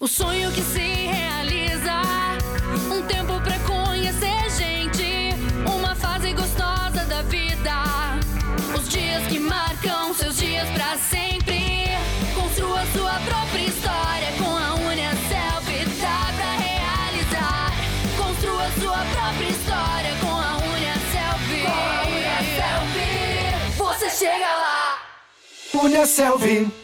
O sonho que se realiza, um tempo pra conhecer gente, uma fase gostosa da vida, os dias que marcam seus dias pra sempre. Construa sua própria história com a Uniaselv, dá pra realizar. Construa sua própria história com a Uniaselv. Com a Uniaselv, você chega lá. Uniaselv.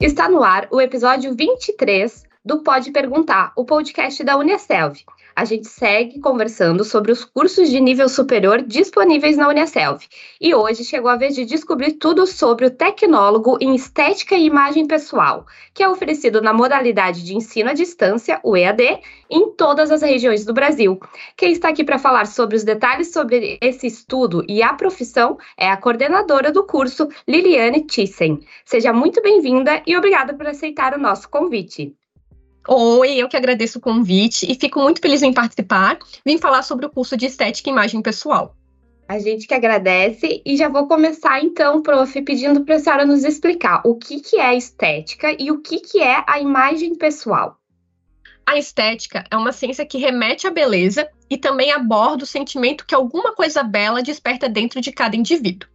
Está no ar o episódio 23 do Pode Perguntar, o podcast da Uniaselv. A gente segue conversando sobre os cursos de nível superior disponíveis na Uniaselv. E hoje chegou a vez de descobrir tudo sobre o tecnólogo em estética e imagem pessoal, que é oferecido na modalidade de ensino à distância, o EAD, em todas as regiões do Brasil. Quem está aqui para falar sobre os detalhes sobre esse estudo e a profissão é a coordenadora do curso, Liliane Thyssen. Seja muito bem-vinda e obrigada por aceitar o nosso convite. Oi, eu que agradeço o convite e fico muito feliz em participar. Vim falar sobre o curso de Estética e Imagem Pessoal. A gente que agradece e já vou começar então, prof, pedindo para a senhora nos explicar o que, que é estética e o que, que é a imagem pessoal. A estética é uma ciência que remete à beleza e também aborda o sentimento que alguma coisa bela desperta dentro de cada indivíduo.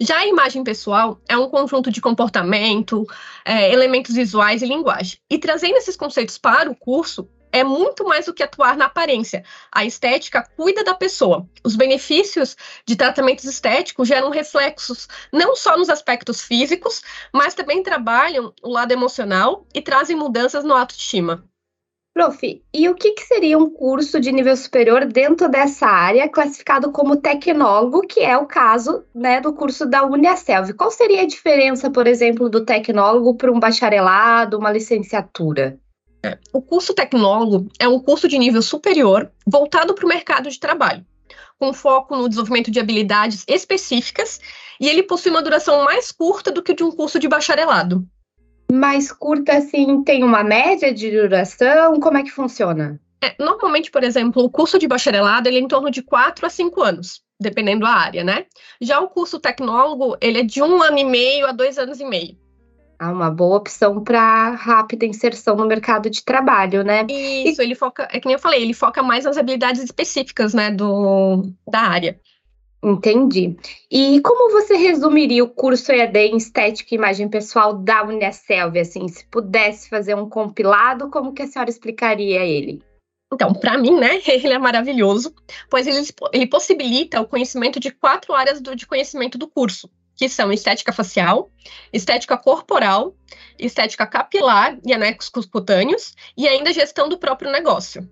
Já a imagem pessoal é um conjunto de comportamento, é, elementos visuais e linguagem. E trazendo esses conceitos para o curso, é muito mais do que atuar na aparência. A estética cuida da pessoa. Os benefícios de tratamentos estéticos geram reflexos não só nos aspectos físicos, mas também trabalham o lado emocional e trazem mudanças no autoestima. Prof, e o que, que, seria um curso de nível superior dentro dessa área, classificado como tecnólogo, que é o caso né, do curso da Uniaselv? Qual seria a diferença, por exemplo, do tecnólogo para um bacharelado, uma licenciatura? É, o curso tecnólogo é um curso de nível superior voltado para o mercado de trabalho, com foco no desenvolvimento de habilidades específicas, e ele possui uma duração mais curta do que de um curso de bacharelado mais curta, assim, tem uma média de duração? Como é que funciona? É, normalmente, por exemplo, o curso de bacharelado ele é em torno de 4 a 5 anos, dependendo da área, né? Já o curso tecnólogo, ele é de um ano e meio a dois anos e meio. Ah, uma boa opção para rápida inserção no mercado de trabalho, né? Isso, e... ele foca, é que nem eu falei, ele foca mais nas habilidades específicas, né, do, da área. Entendi. E como você resumiria o curso EAD em Estética e Imagem Pessoal da Uniaselv, assim, se pudesse fazer um compilado, como que a senhora explicaria ele? Então, para mim, né, ele é maravilhoso, pois ele, ele possibilita o conhecimento de quatro áreas do, de conhecimento do curso, que são estética facial, estética corporal, estética capilar e anexos cutâneos, e ainda gestão do próprio negócio.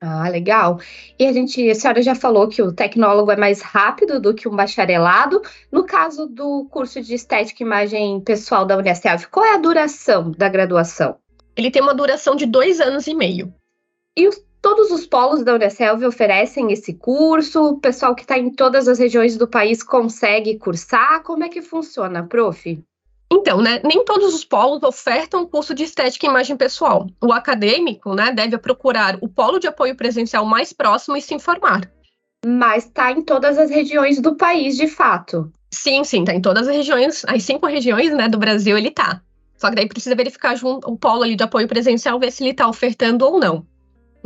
Ah, legal. E a gente, a senhora já falou que o tecnólogo é mais rápido do que um bacharelado. No caso do curso de estética e imagem pessoal da Unicelv, qual é a duração da graduação? Ele tem uma duração de dois anos e meio. E os, todos os polos da Unicelv oferecem esse curso? O pessoal que está em todas as regiões do país consegue cursar? Como é que funciona, prof? Então, né, nem todos os polos ofertam o curso de estética e imagem pessoal. O acadêmico, né, deve procurar o polo de apoio presencial mais próximo e se informar. Mas está em todas as regiões do país, de fato. Sim, sim, está em todas as regiões, as cinco regiões, né, do Brasil ele está. Só que daí precisa verificar junto o polo ali de apoio presencial, ver se ele está ofertando ou não.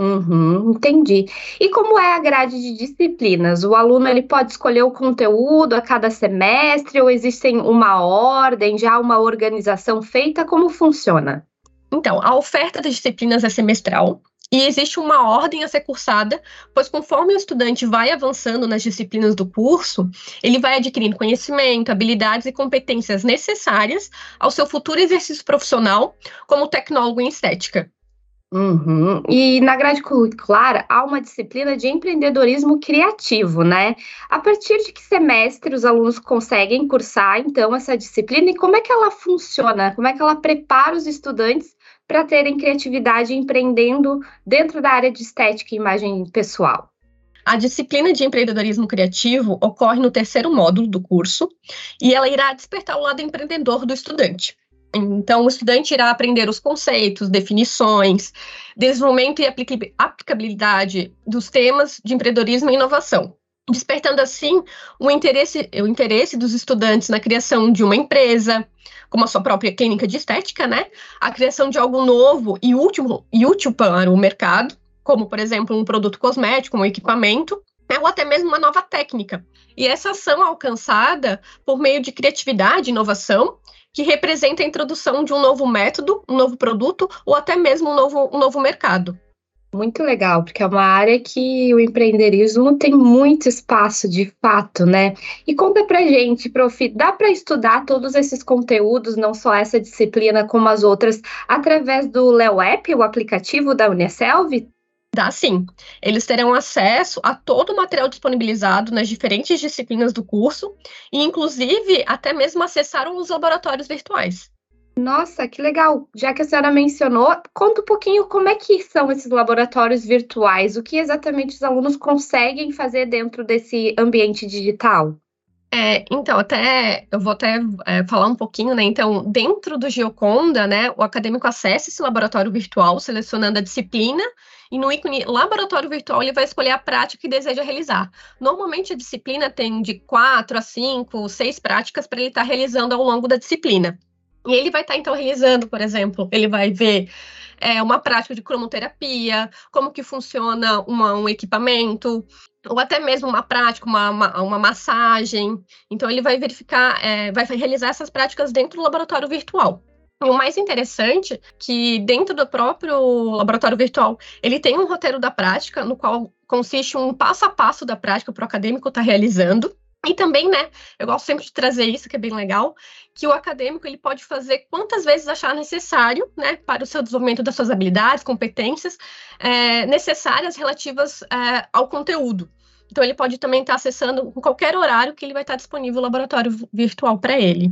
Uhum, entendi. E como é a grade de disciplinas? O aluno ele pode escolher o conteúdo a cada semestre ou existem uma ordem, já uma organização feita? Como funciona? Então, a oferta das disciplinas é semestral e existe uma ordem a ser cursada, pois conforme o estudante vai avançando nas disciplinas do curso, ele vai adquirindo conhecimento, habilidades e competências necessárias ao seu futuro exercício profissional como tecnólogo em estética. Uhum. E na grade curricular há uma disciplina de empreendedorismo criativo, né? A partir de que semestre os alunos conseguem cursar, então, essa disciplina e como é que ela funciona? Como é que ela prepara os estudantes para terem criatividade empreendendo dentro da área de estética e imagem pessoal? A disciplina de empreendedorismo criativo ocorre no terceiro módulo do curso e ela irá despertar o lado empreendedor do estudante. Então, o estudante irá aprender os conceitos, definições, desenvolvimento e aplicabilidade dos temas de empreendedorismo e inovação. despertando assim o interesse, o interesse dos estudantes na criação de uma empresa, como a sua própria clínica de estética, né? A criação de algo novo e útil, e útil para o mercado, como, por exemplo, um produto cosmético, um equipamento, né? ou até mesmo uma nova técnica. E essa ação alcançada por meio de criatividade e inovação, que representa a introdução de um novo método, um novo produto, ou até mesmo um novo, um novo mercado. Muito legal, porque é uma área que o empreendedorismo tem muito espaço de fato, né? E conta pra gente, prof, dá para estudar todos esses conteúdos, não só essa disciplina como as outras, através do Leo App, o aplicativo da Unicelv? Dá sim. Eles terão acesso a todo o material disponibilizado nas diferentes disciplinas do curso e, inclusive, até mesmo acessaram os laboratórios virtuais. Nossa, que legal! Já que a senhora mencionou, conta um pouquinho como é que são esses laboratórios virtuais, o que exatamente os alunos conseguem fazer dentro desse ambiente digital? É, então, até eu vou até é, falar um pouquinho, né? Então, dentro do Geoconda, né, o acadêmico acessa esse laboratório virtual, selecionando a disciplina, e no ícone laboratório virtual ele vai escolher a prática que deseja realizar. Normalmente a disciplina tem de quatro a cinco, seis práticas para ele estar tá realizando ao longo da disciplina. E ele vai estar, tá, então, realizando, por exemplo, ele vai ver é, uma prática de cromoterapia, como que funciona uma, um equipamento, ou até mesmo uma prática, uma, uma, uma massagem. Então, ele vai verificar, é, vai realizar essas práticas dentro do laboratório virtual. E o mais interessante que dentro do próprio laboratório virtual, ele tem um roteiro da prática, no qual consiste um passo a passo da prática para o acadêmico estar tá realizando. E também, né, eu gosto sempre de trazer isso, que é bem legal, que o acadêmico ele pode fazer quantas vezes achar necessário, né, para o seu desenvolvimento das suas habilidades, competências é, necessárias relativas é, ao conteúdo. Então, ele pode também estar acessando em qualquer horário que ele vai estar disponível o laboratório virtual para ele.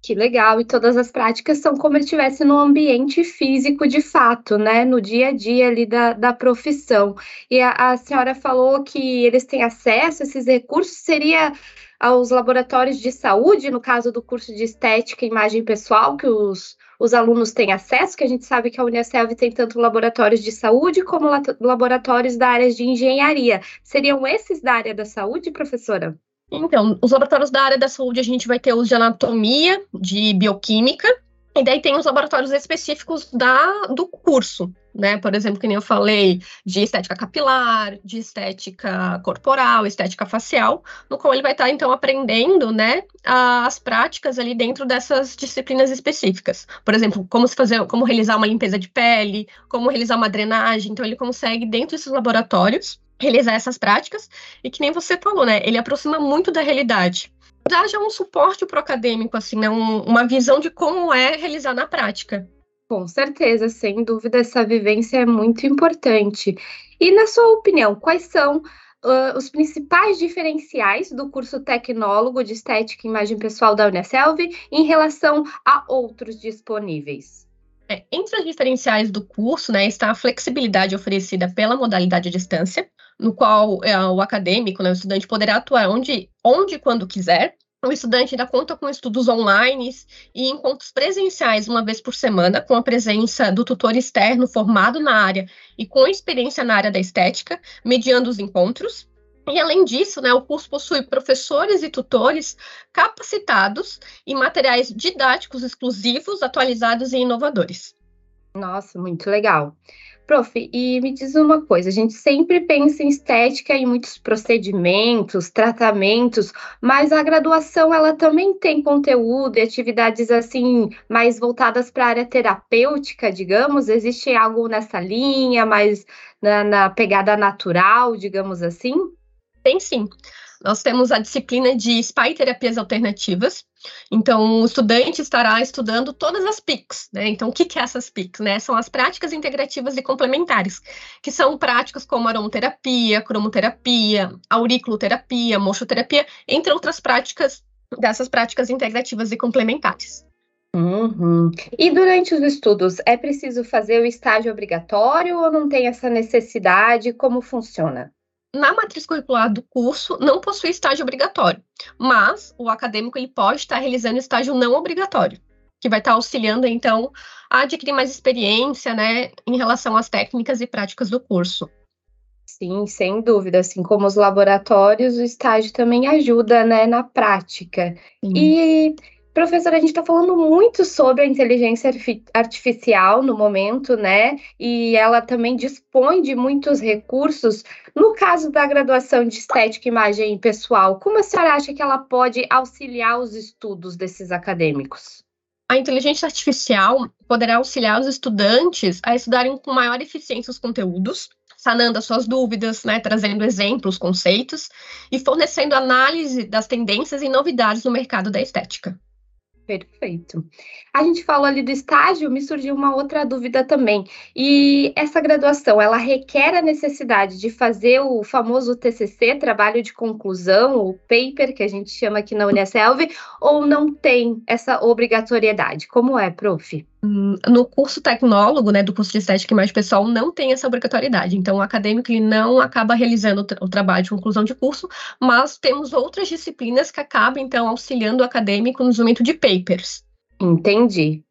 Que legal, e todas as práticas são como se estivesse no ambiente físico de fato, né? No dia a dia ali da, da profissão. E a, a senhora falou que eles têm acesso a esses recursos, seria aos laboratórios de saúde, no caso do curso de estética e imagem pessoal, que os, os alunos têm acesso, que a gente sabe que a Unicef tem tanto laboratórios de saúde como laboratórios da área de engenharia. Seriam esses da área da saúde, professora? Então, os laboratórios da área da saúde, a gente vai ter os de anatomia, de bioquímica, e daí tem os laboratórios específicos da, do curso, né? Por exemplo, que nem eu falei, de estética capilar, de estética corporal, estética facial, no qual ele vai estar, então, aprendendo, né, as práticas ali dentro dessas disciplinas específicas. Por exemplo, como se fazer, como realizar uma limpeza de pele, como realizar uma drenagem. Então, ele consegue, dentro desses laboratórios, realizar essas práticas, e que nem você falou, né? Ele aproxima muito da realidade. Dá já um suporte para o acadêmico, assim, né? Um, uma visão de como é realizar na prática. Com certeza, sem dúvida, essa vivência é muito importante. E, na sua opinião, quais são uh, os principais diferenciais do curso Tecnólogo de Estética e Imagem Pessoal da Unicelv em relação a outros disponíveis? É, entre os diferenciais do curso, né, está a flexibilidade oferecida pela modalidade à distância, no qual é, o acadêmico, né, o estudante poderá atuar onde, e quando quiser. O estudante ainda conta com estudos online e encontros presenciais uma vez por semana, com a presença do tutor externo formado na área e com experiência na área da estética, mediando os encontros. E além disso, né, o curso possui professores e tutores capacitados e materiais didáticos exclusivos, atualizados e inovadores. Nossa, muito legal. Prof, e me diz uma coisa: a gente sempre pensa em estética em muitos procedimentos, tratamentos, mas a graduação ela também tem conteúdo e atividades assim mais voltadas para a área terapêutica, digamos. Existe algo nessa linha, mais na, na pegada natural, digamos assim? Tem sim. Nós temos a disciplina de spa e terapias alternativas. Então, o estudante estará estudando todas as PICs, né? Então, o que, que é essas PICs, né? São as práticas integrativas e complementares, que são práticas como aromaterapia, cromoterapia, auriculoterapia, mochoterapia, entre outras práticas dessas práticas integrativas e complementares. Uhum. E durante os estudos, é preciso fazer o estágio obrigatório ou não tem essa necessidade? Como funciona? Na matriz curricular do curso não possui estágio obrigatório, mas o acadêmico ele pode estar realizando estágio não obrigatório, que vai estar auxiliando então a adquirir mais experiência, né, em relação às técnicas e práticas do curso. Sim, sem dúvida. Assim como os laboratórios, o estágio também ajuda, né, na prática. Sim. E Professora, a gente está falando muito sobre a inteligência artificial no momento, né? E ela também dispõe de muitos recursos. No caso da graduação de estética e imagem pessoal, como a senhora acha que ela pode auxiliar os estudos desses acadêmicos? A inteligência artificial poderá auxiliar os estudantes a estudarem com maior eficiência os conteúdos, sanando as suas dúvidas, né, trazendo exemplos, conceitos e fornecendo análise das tendências e novidades no mercado da estética. Perfeito. A gente falou ali do estágio, me surgiu uma outra dúvida também. E essa graduação, ela requer a necessidade de fazer o famoso TCC, trabalho de conclusão, o paper que a gente chama aqui na Unicelv, ou não tem essa obrigatoriedade? Como é, prof? Hum, no curso tecnólogo, né, do curso de estética e imagem pessoal, não tem essa obrigatoriedade. Então, o acadêmico ele não acaba realizando o trabalho de conclusão de curso, mas temos outras disciplinas que acabam, então, auxiliando o acadêmico no desenvolvimento de papers. Entendi.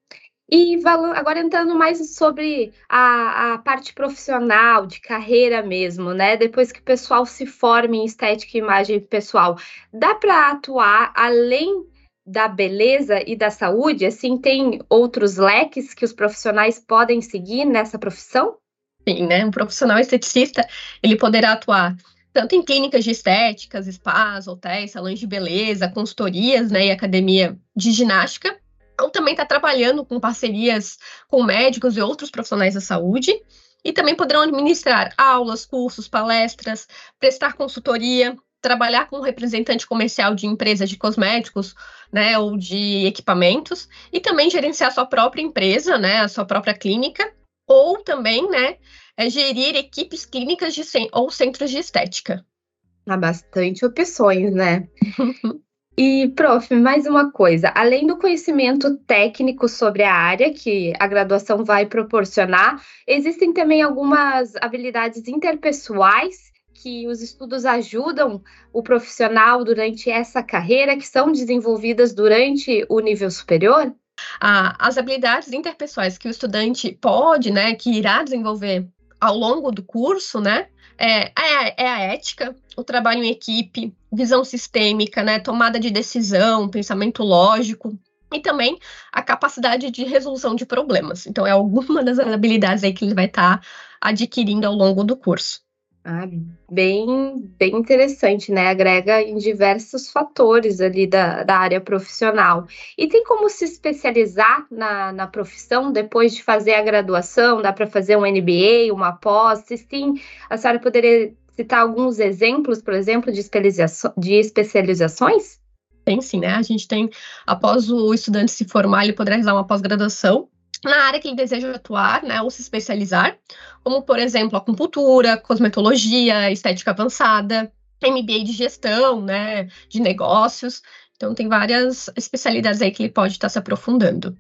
E agora entrando mais sobre a, a, parte profissional, de carreira mesmo, né? Depois que o pessoal se forma em estética e imagem pessoal, dá para atuar além da beleza e da saúde? Assim, tem outros leques que os profissionais podem seguir nessa profissão? Sim, né? Um profissional esteticista, ele poderá atuar tanto em clínicas de estéticas, spas, hotéis, salões de beleza, consultorias, né, e academia de ginástica, ou também está trabalhando com parcerias com médicos e outros profissionais da saúde, e também poderão administrar aulas, cursos, palestras, prestar consultoria, trabalhar com um representante comercial de empresas de cosméticos, né, ou de equipamentos, e também gerenciar sua própria empresa, né, a sua própria clínica, ou também, né, é gerir equipes clínicas de, ou centros de estética. Há bastante opções, né? E, prof, mais uma coisa: além do conhecimento técnico sobre a área que a graduação vai proporcionar, existem também algumas habilidades interpessoais que os estudos ajudam o profissional durante essa carreira, que são desenvolvidas durante o nível superior? Ah, as habilidades interpessoais que o estudante pode, né, que irá desenvolver ao longo do curso, né, é, é, é a ética, o trabalho em equipe, visão sistêmica, né, tomada de decisão, pensamento lógico, e também a capacidade de resolução de problemas. Então, é alguma das habilidades aí que ele vai estar tá adquirindo ao longo do curso. Ah, bem, bem interessante, né? Agrega em diversos fatores ali da, da área profissional. E tem como se especializar na, na profissão depois de fazer a graduação? Dá para fazer um MBA, uma pós? Sim, a senhora poderia citar alguns exemplos, por exemplo, de, especializaço de especializações? Tem sim, né? A gente tem, após o estudante se formar, ele poderá realizar uma pós-graduação na área que ele deseja atuar, né, ou se especializar, como, por exemplo, acupuntura, cosmetologia, estética avançada, MBA de gestão, né, de negócios. Então, tem várias especialidades aí que ele pode estar se aprofundando.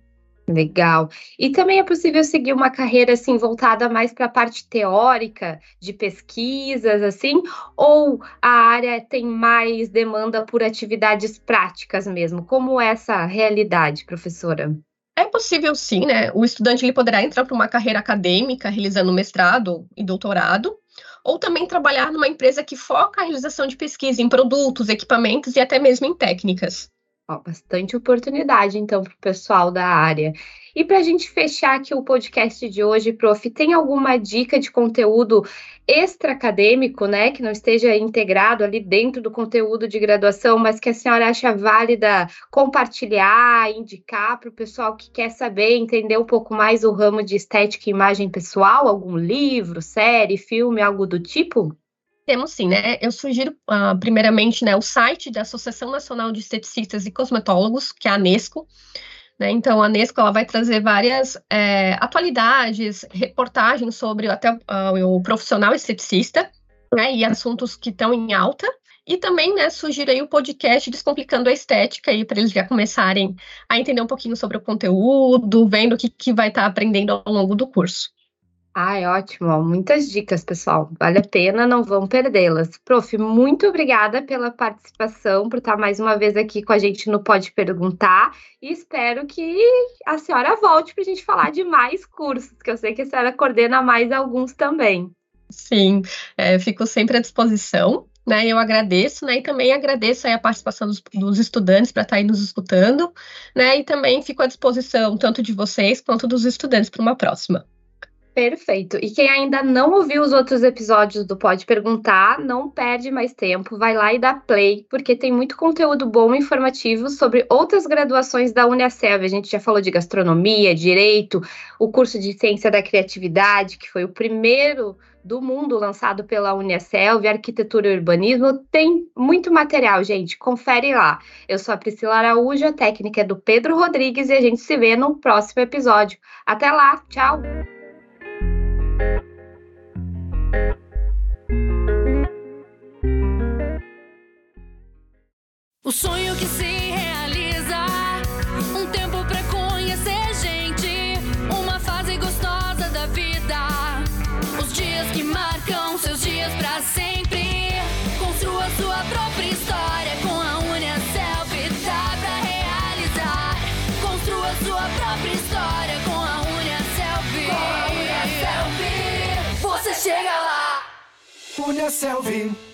Legal. E também é possível seguir uma carreira assim voltada mais para a parte teórica de pesquisas assim, ou a área tem mais demanda por atividades práticas mesmo? Como é essa realidade, professora? É possível sim, né? O estudante ele poderá entrar para uma carreira acadêmica, realizando mestrado e doutorado, ou também trabalhar numa empresa que foca a realização de pesquisa em produtos, equipamentos e até mesmo em técnicas. Ó, bastante oportunidade, então, para o pessoal da área. E para a gente fechar aqui o podcast de hoje, prof, tem alguma dica de conteúdo extra-acadêmico, né, que não esteja integrado ali dentro do conteúdo de graduação, mas que a senhora acha válida compartilhar, indicar para o pessoal que quer saber, entender um pouco mais o ramo de estética e imagem pessoal? Algum livro, série, filme, algo do tipo? Temos sim, né? Eu sugiro, uh, primeiramente, né, o site da Associação Nacional de Esteticistas e Cosmetólogos, que é a ANESCO. Né? Então, a ANESCO ela vai trazer várias é, atualidades, reportagens sobre até uh, o profissional esteticista né, e assuntos que estão em alta. E também, né, sugiro aí o podcast Descomplicando a Estética, para eles já começarem a entender um pouquinho sobre o conteúdo, vendo o que, que vai estar tá aprendendo ao longo do curso. Ai, ótimo, muitas dicas, pessoal. Vale a pena, não vão perdê-las. Prof, muito obrigada pela participação, por estar mais uma vez aqui com a gente no Pode Perguntar. E espero que a senhora volte para a gente falar de mais cursos, que eu sei que a senhora coordena mais alguns também. Sim, é, fico sempre à disposição. Né, eu agradeço, né, e também agradeço a participação dos, dos estudantes para estar aí nos escutando, né, e também fico à disposição tanto de vocês quanto dos estudantes para uma próxima. Perfeito. E quem ainda não ouviu os outros episódios do Pode Perguntar, não perde mais tempo, vai lá e dá play, porque tem muito conteúdo bom e informativo sobre outras graduações da Unicelv. A gente já falou de gastronomia, direito, o curso de ciência da criatividade, que foi o primeiro do mundo lançado pela Unicelv, arquitetura e urbanismo. Tem muito material, gente. Confere lá. Eu sou a Priscila Araújo, a técnica é do Pedro Rodrigues e a gente se vê no próximo episódio. Até lá, tchau! O sonho que se realiza, um tempo pra conhecer gente, uma fase gostosa da vida. Os dias que marcam seus dias pra sempre. Construa sua própria história com a Unia Selfie, dá pra realizar. Construa sua própria história com a Unia Selfie. Com a Unia Selfie, você chega lá. Unia Selvi.